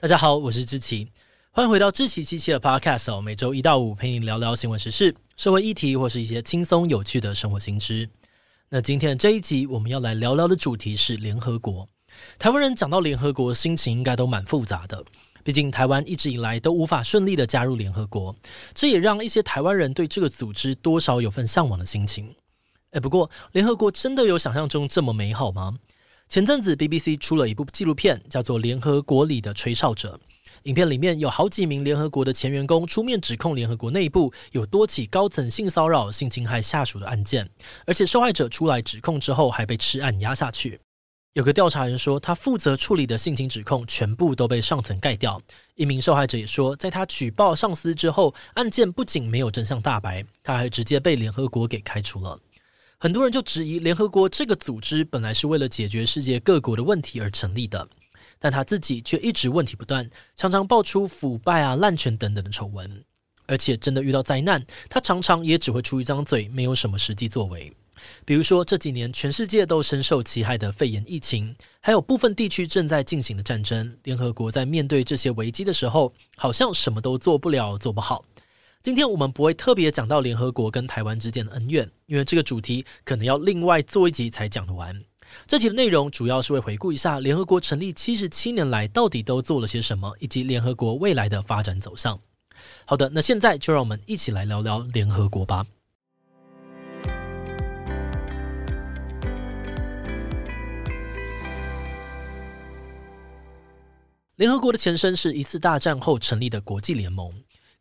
大家好，我是志奇，欢迎回到志奇七七的 Podcast。每周一到五陪你聊聊新闻时事、社会议题，或是一些轻松有趣的生活新知。那今天这一集，我们要来聊聊的主题是联合国。台湾人讲到联合国，心情应该都蛮复杂的。毕竟台湾一直以来都无法顺利的加入联合国，这也让一些台湾人对这个组织多少有份向往的心情。诶，不过联合国真的有想象中这么美好吗？前阵子 BBC 出了一部纪录片，叫做《联合国里的吹哨者》。影片里面有好几名联合国的前员工出面指控联合国内部有多起高层性骚扰、性侵害下属的案件，而且受害者出来指控之后还被吃案压下去。有个调查人说，他负责处理的性侵指控全部都被上层盖掉。一名受害者也说，在他举报上司之后，案件不仅没有真相大白，他还直接被联合国给开除了。很多人就质疑联合国这个组织本来是为了解决世界各国的问题而成立的。但他自己却一直问题不断，常常爆出腐败啊、滥权等等的丑闻，而且真的遇到灾难，他常常也只会出一张嘴，没有什么实际作为。比如说这几年全世界都深受其害的肺炎疫情，还有部分地区正在进行的战争，联合国在面对这些危机的时候，好像什么都做不了、做不好。今天我们不会特别讲到联合国跟台湾之间的恩怨，因为这个主题可能要另外做一集才讲得完。这集的内容主要是会回顾一下联合国成立七十七年来到底都做了些什么，以及联合国未来的发展走向。好的，那现在就让我们一起来聊聊联合国吧。联合国的前身是一次大战后成立的国际联盟。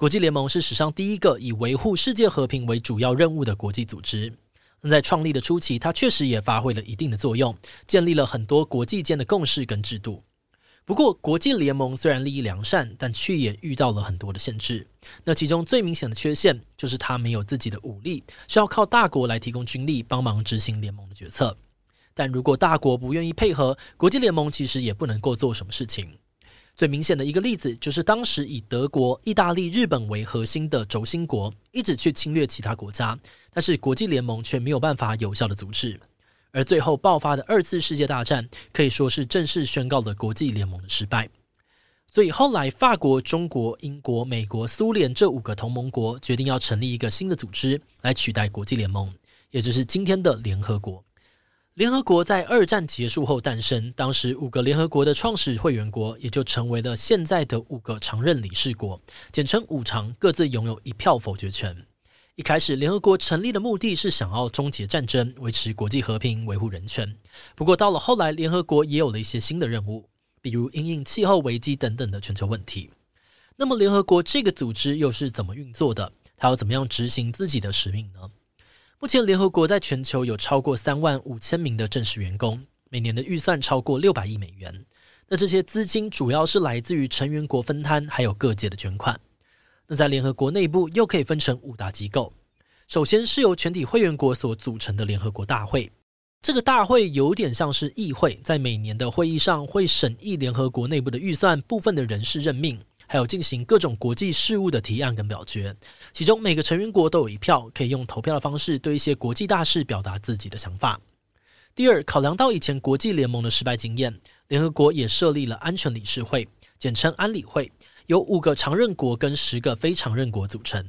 国际联盟是史上第一个以维护世界和平为主要任务的国际组织。在创立的初期，它确实也发挥了一定的作用，建立了很多国际间的共识跟制度。不过，国际联盟虽然利益良善，但却也遇到了很多的限制。那其中最明显的缺陷就是它没有自己的武力，需要靠大国来提供军力帮忙执行联盟的决策。但如果大国不愿意配合，国际联盟其实也不能够做什么事情。最明显的一个例子就是当时以德国、意大利、日本为核心的轴心国，一直去侵略其他国家。但是国际联盟却没有办法有效的阻止，而最后爆发的二次世界大战可以说是正式宣告了国际联盟的失败。所以后来法国、中国、英国、美国、苏联这五个同盟国决定要成立一个新的组织来取代国际联盟，也就是今天的联合国。联合国在二战结束后诞生，当时五个联合国的创始会员国也就成为了现在的五个常任理事国，简称五常，各自拥有一票否决权。一开始，联合国成立的目的是想要终结战争、维持国际和平、维护人权。不过，到了后来，联合国也有了一些新的任务，比如因应气候危机等等的全球问题。那么，联合国这个组织又是怎么运作的？它要怎么样执行自己的使命呢？目前，联合国在全球有超过三万五千名的正式员工，每年的预算超过六百亿美元。那这些资金主要是来自于成员国分摊，还有各界的捐款。那在联合国内部又可以分成五大机构。首先是由全体会员国所组成的联合国大会，这个大会有点像是议会，在每年的会议上会审议联合国内部的预算、部分的人事任命，还有进行各种国际事务的提案跟表决。其中每个成员国都有一票，可以用投票的方式对一些国际大事表达自己的想法。第二，考量到以前国际联盟的失败经验，联合国也设立了安全理事会，简称安理会。由五个常任国跟十个非常任国组成。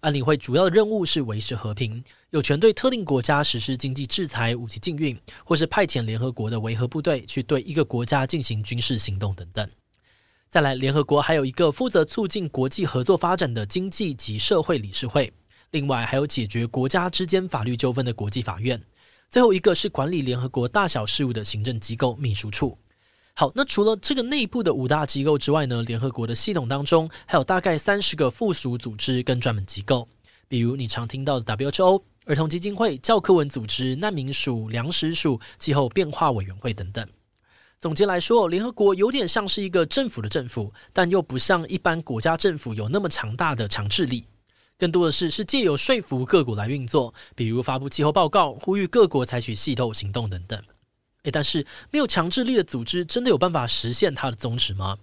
安理会主要的任务是维持和平，有权对特定国家实施经济制裁、武器禁运，或是派遣联合国的维和部队去对一个国家进行军事行动等等。再来，联合国还有一个负责促进国际合作发展的经济及社会理事会，另外还有解决国家之间法律纠纷的国际法院，最后一个是管理联合国大小事务的行政机构秘书处。好，那除了这个内部的五大机构之外呢，联合国的系统当中还有大概三十个附属组织跟专门机构，比如你常听到的 WHO、儿童基金会、教科文组织、难民署、粮食署、气候变化委员会等等。总结来说，联合国有点像是一个政府的政府，但又不像一般国家政府有那么强大的强制力。更多的是是借由说服各国来运作，比如发布气候报告，呼吁各国采取系统行动等等。诶，但是没有强制力的组织，真的有办法实现它的宗旨吗？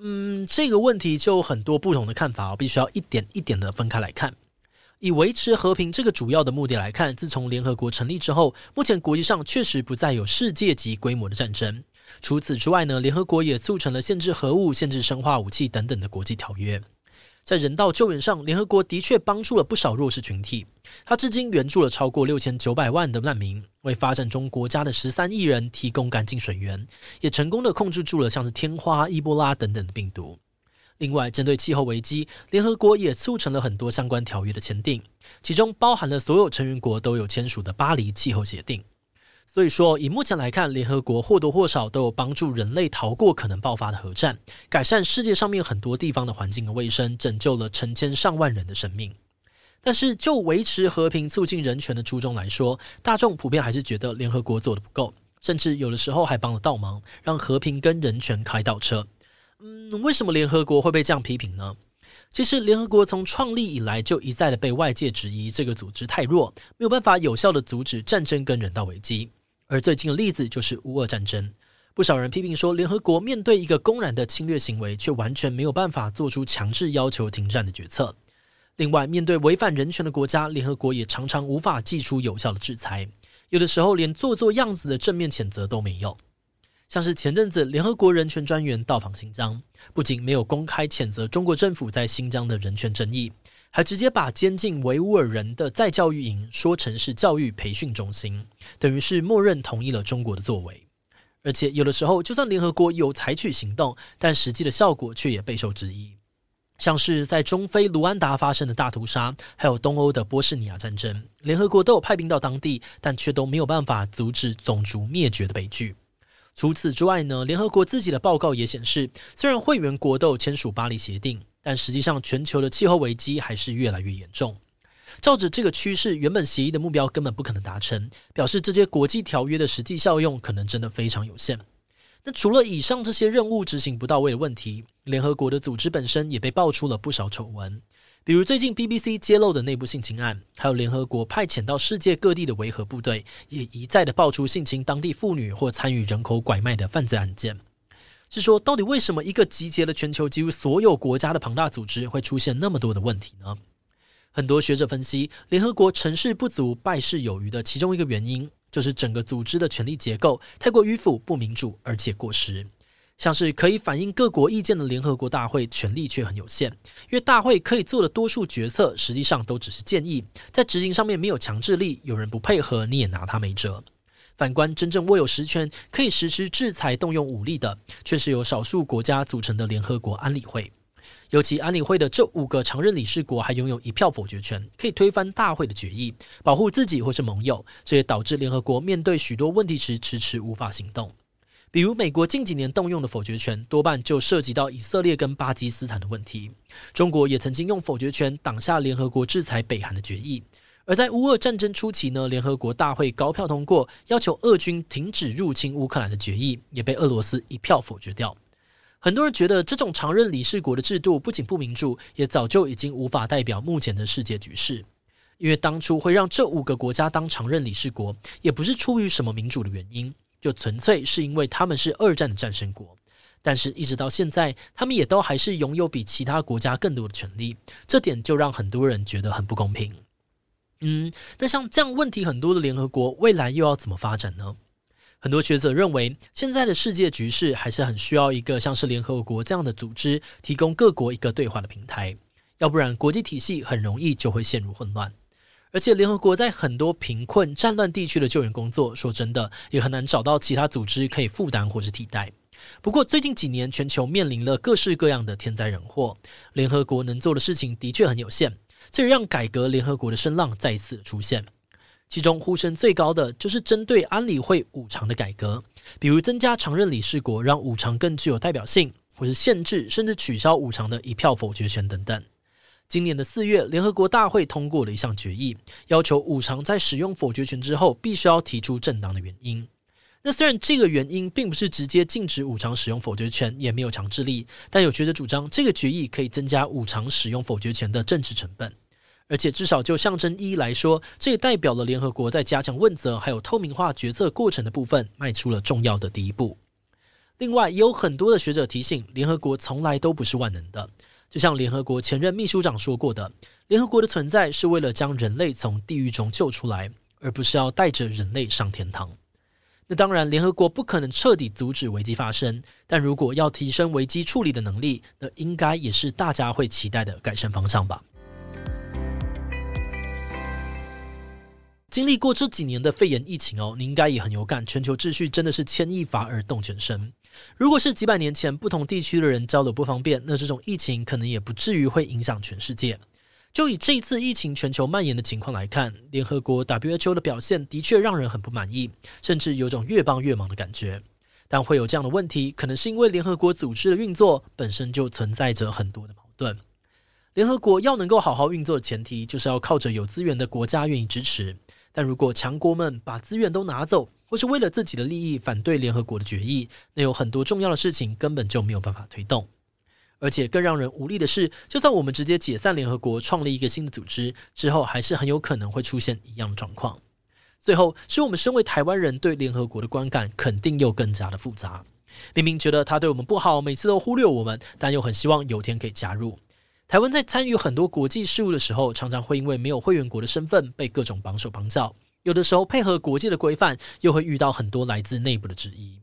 嗯，这个问题就很多不同的看法，我必须要一点一点的分开来看。以维持和平这个主要的目的来看，自从联合国成立之后，目前国际上确实不再有世界级规模的战争。除此之外呢，联合国也促成了限制核武、限制生化武器等等的国际条约。在人道救援上，联合国的确帮助了不少弱势群体。它至今援助了超过六千九百万的难民，为发展中国家的十三亿人提供干净水源，也成功的控制住了像是天花、伊波拉等等的病毒。另外，针对气候危机，联合国也促成了很多相关条约的签订，其中包含了所有成员国都有签署的巴黎气候协定。所以说，以目前来看，联合国或多或少都有帮助人类逃过可能爆发的核战，改善世界上面很多地方的环境和卫生，拯救了成千上万人的生命。但是，就维持和平、促进人权的初衷来说，大众普遍还是觉得联合国做得不够，甚至有的时候还帮了倒忙，让和平跟人权开倒车。嗯，为什么联合国会被这样批评呢？其实，联合国从创立以来就一再的被外界质疑，这个组织太弱，没有办法有效的阻止战争跟人道危机。而最近的例子就是乌俄战争，不少人批评说，联合国面对一个公然的侵略行为，却完全没有办法做出强制要求停战的决策。另外，面对违反人权的国家，联合国也常常无法祭出有效的制裁，有的时候连做做样子的正面谴责都没有。像是前阵子联合国人权专员到访新疆，不仅没有公开谴责中国政府在新疆的人权争议。还直接把监禁维吾尔人的再教育营说成是教育培训中心，等于是默认同意了中国的作为。而且有的时候，就算联合国有采取行动，但实际的效果却也备受质疑。像是在中非卢安达发生的大屠杀，还有东欧的波士尼亚战争，联合国都有派兵到当地，但却都没有办法阻止种族灭绝的悲剧。除此之外呢，联合国自己的报告也显示，虽然会员国都签署巴黎协定。但实际上，全球的气候危机还是越来越严重。照着这个趋势，原本协议的目标根本不可能达成，表示这些国际条约的实际效用可能真的非常有限。那除了以上这些任务执行不到位的问题，联合国的组织本身也被爆出了不少丑闻，比如最近 BBC 揭露的内部性侵案，还有联合国派遣到世界各地的维和部队也一再的爆出性侵当地妇女或参与人口拐卖的犯罪案件。是说，到底为什么一个集结了全球几乎所有国家的庞大组织会出现那么多的问题呢？很多学者分析，联合国成事不足败事有余的其中一个原因，就是整个组织的权力结构太过迂腐、不民主，而且过时。像是可以反映各国意见的联合国大会，权力却很有限，因为大会可以做的多数决策，实际上都只是建议，在执行上面没有强制力，有人不配合，你也拿他没辙。反观真正握有实权、可以实施制裁、动用武力的，却是由少数国家组成的联合国安理会。尤其安理会的这五个常任理事国还拥有一票否决权，可以推翻大会的决议，保护自己或是盟友。这也导致联合国面对许多问题时迟迟无法行动。比如美国近几年动用的否决权，多半就涉及到以色列跟巴基斯坦的问题。中国也曾经用否决权挡下联合国制裁北韩的决议。而在乌俄战争初期呢，联合国大会高票通过要求俄军停止入侵乌克兰的决议，也被俄罗斯一票否决掉。很多人觉得这种常任理事国的制度不仅不民主，也早就已经无法代表目前的世界局势。因为当初会让这五个国家当常任理事国，也不是出于什么民主的原因，就纯粹是因为他们是二战的战胜国。但是，一直到现在，他们也都还是拥有比其他国家更多的权利，这点就让很多人觉得很不公平。嗯，那像这样问题很多的联合国，未来又要怎么发展呢？很多学者认为，现在的世界局势还是很需要一个像是联合国这样的组织，提供各国一个对话的平台，要不然国际体系很容易就会陷入混乱。而且，联合国在很多贫困、战乱地区的救援工作，说真的，也很难找到其他组织可以负担或是替代。不过，最近几年全球面临了各式各样的天灾人祸，联合国能做的事情的确很有限。这让改革联合国的声浪再次出现，其中呼声最高的就是针对安理会五常的改革，比如增加常任理事国，让五常更具有代表性，或是限制甚至取消五常的一票否决权等等。今年的四月，联合国大会通过了一项决议，要求五常在使用否决权之后，必须要提出正当的原因。那虽然这个原因并不是直接禁止五常使用否决权，也没有强制力，但有学者主张这个决议可以增加五常使用否决权的政治成本，而且至少就象征意义来说，这也代表了联合国在加强问责还有透明化决策过程的部分迈出了重要的第一步。另外，也有很多的学者提醒，联合国从来都不是万能的，就像联合国前任秘书长说过的，联合国的存在是为了将人类从地狱中救出来，而不是要带着人类上天堂。那当然，联合国不可能彻底阻止危机发生，但如果要提升危机处理的能力，那应该也是大家会期待的改善方向吧。经历过这几年的肺炎疫情哦，你应该也很有感，全球秩序真的是牵一发而动全身。如果是几百年前不同地区的人交流不方便，那这种疫情可能也不至于会影响全世界。就以这一次疫情全球蔓延的情况来看，联合国 WHO 的表现的确让人很不满意，甚至有种越帮越忙的感觉。但会有这样的问题，可能是因为联合国组织的运作本身就存在着很多的矛盾。联合国要能够好好运作的前提，就是要靠着有资源的国家愿意支持。但如果强国们把资源都拿走，或是为了自己的利益反对联合国的决议，那有很多重要的事情根本就没有办法推动。而且更让人无力的是，就算我们直接解散联合国，创立一个新的组织之后，还是很有可能会出现一样的状况。最后，是我们身为台湾人对联合国的观感，肯定又更加的复杂。明明觉得他对我们不好，每次都忽略我们，但又很希望有天可以加入。台湾在参与很多国际事务的时候，常常会因为没有会员国的身份，被各种绑手绑脚。有的时候配合国际的规范，又会遇到很多来自内部的质疑。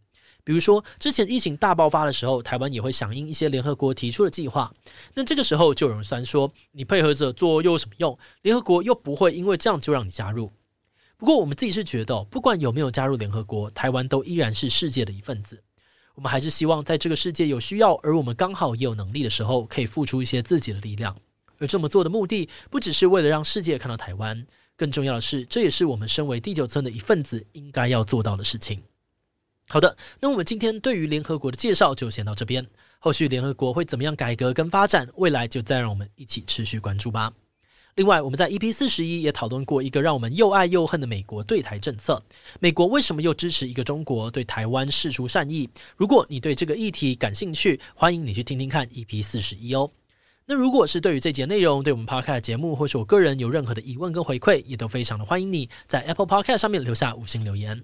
比如说，之前疫情大爆发的时候，台湾也会响应一些联合国提出的计划。那这个时候就有人酸说：“你配合着做又有什么用？联合国又不会因为这样就让你加入。”不过我们自己是觉得，不管有没有加入联合国，台湾都依然是世界的一份子。我们还是希望在这个世界有需要，而我们刚好也有能力的时候，可以付出一些自己的力量。而这么做的目的，不只是为了让世界看到台湾，更重要的是，这也是我们身为第九村的一份子应该要做到的事情。好的，那我们今天对于联合国的介绍就先到这边。后续联合国会怎么样改革跟发展，未来就再让我们一起持续关注吧。另外，我们在 EP 四十一也讨论过一个让我们又爱又恨的美国对台政策。美国为什么又支持一个中国，对台湾释出善意？如果你对这个议题感兴趣，欢迎你去听听看 EP 四十一哦。那如果是对于这节内容，对我们 Podcast 节目或是我个人有任何的疑问跟回馈，也都非常的欢迎你在 Apple Podcast 上面留下五星留言。